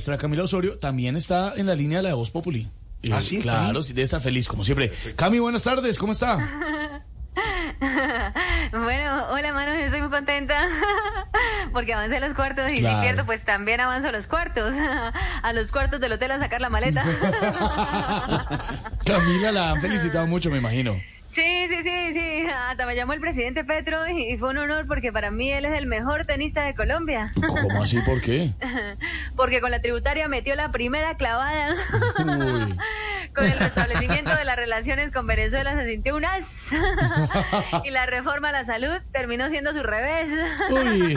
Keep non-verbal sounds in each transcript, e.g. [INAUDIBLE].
Nuestra Camila Osorio también está en la línea de la de Voz Populi. Eh, ¿Ah, sí? ¿Está Claro, sí, debe estar feliz, como siempre. Cami, buenas tardes, ¿cómo está? [LAUGHS] Bueno, hola manos, estoy muy contenta [LAUGHS] porque avancé los cuartos y Claro. si pierdo pues también avanzo a los cuartos, [LAUGHS] a los cuartos del hotel a sacar la maleta. Camila la han felicitado mucho, me imagino. Sí, sí, sí, sí, hasta me llamó el presidente Petro y fue un honor porque para mí él es el mejor tenista de Colombia, ¿Cómo así? ¿Por qué? Porque con la tributaria metió la primera clavada. Uy. [LAUGHS] Con el restablecimiento de las relaciones con Venezuela se sintió un as. [LAUGHS] y la reforma a la salud terminó siendo su revés. Uy.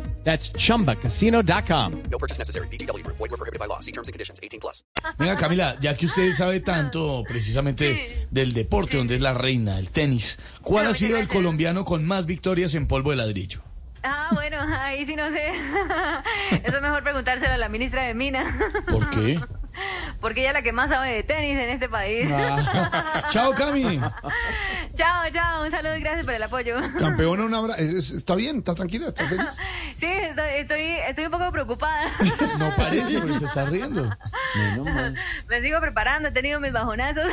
That's chumbacasino.com. No purchase necessary. VGW Group. Void were prohibited by law. See terms and conditions. 18 plus. Venga, Camila, ya que usted sabe tanto precisamente del deporte, donde es la reina, el tenis, ¿cuál Bueno, ha sido el colombiano con más victorias en polvo de ladrillo? Ah, bueno, ahí sí no sé. [LAUGHS] Eso es mejor preguntárselo a la ministra de Mina. ¿Por qué? [LAUGHS] Porque ella es la que más sabe de tenis en este país. Ah. [LAUGHS] Chao, Cami. chao, chao. Un saludo y gracias por el apoyo. Campeona, un abrazo. Es- es- ¿Está bien? ¿Está tranquila? ¿Está [LAUGHS] feliz? Sí, estoy, estoy, estoy un poco preocupada. [LAUGHS] No parece, pero se está riendo. Me sigo preparando, he tenido mis bajonazos.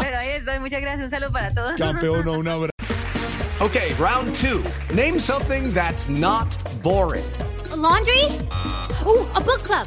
Pero ahí estoy. Muchas gracias. Un saludo para todos. Campeona, un abrazo. Okay, round two. Name something that's not boring. A laundry? Ooh, a book club.